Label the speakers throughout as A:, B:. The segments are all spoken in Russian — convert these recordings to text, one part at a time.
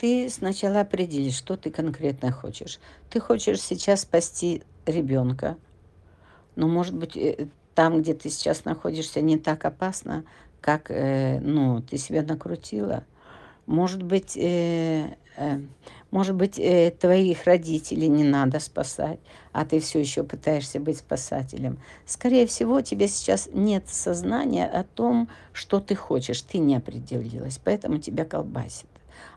A: Ты сначала определи, что ты конкретно хочешь. Ты хочешь сейчас спасти ребенка, но, может быть, э, там, где ты сейчас находишься, не так опасно, как, э, ну, ты себя накрутила. Может быть, э, может быть, твоих родителей не надо спасать, а ты все еще пытаешься быть спасателем. Скорее всего, тебе сейчас нет сознания о том, что ты хочешь. Ты не определилась, поэтому тебя колбасит.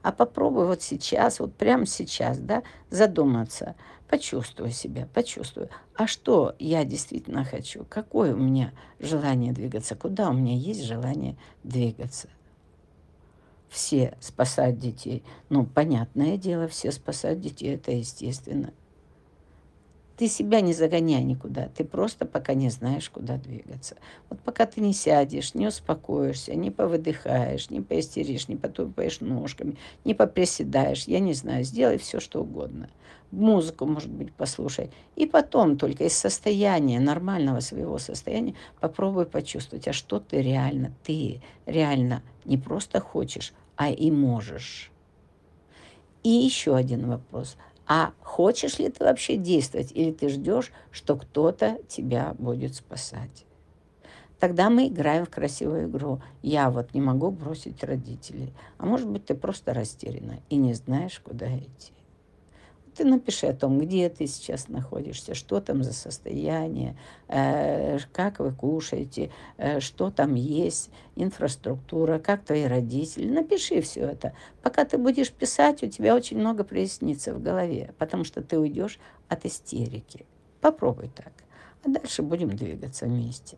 A: А попробуй вот сейчас, вот прямо сейчас, да, задуматься. Почувствуй себя, почувствуй. А что я действительно хочу? Какое у меня желание двигаться? Куда у меня есть желание двигаться? все спасают детей. Ну, понятное дело, все спасают детей, это естественно. Ты себя не загоняй никуда, ты просто пока не знаешь, куда двигаться. Вот пока ты не сядешь, не успокоишься, не повыдыхаешь, не поистеришь, не потупаешь ножками, не поприседаешь, я не знаю, сделай все, что угодно. Музыку, может быть, послушай. И потом только из состояния, нормального своего состояния, попробуй почувствовать, а что ты реально, ты реально не просто хочешь, а и можешь. И еще один вопрос. А хочешь ли ты вообще действовать, или ты ждешь, что кто-то тебя будет спасать? Тогда мы играем в красивую игру. Я вот не могу бросить родителей. А может быть, ты просто растеряна и не знаешь, куда идти. Ты напиши о том, где ты сейчас находишься, что там за состояние, э, как вы кушаете, э, что там есть, инфраструктура, как твои родители. Напиши все это. Пока ты будешь писать, у тебя очень много прояснится в голове, потому что ты уйдешь от истерики. Попробуй так. А дальше будем двигаться вместе.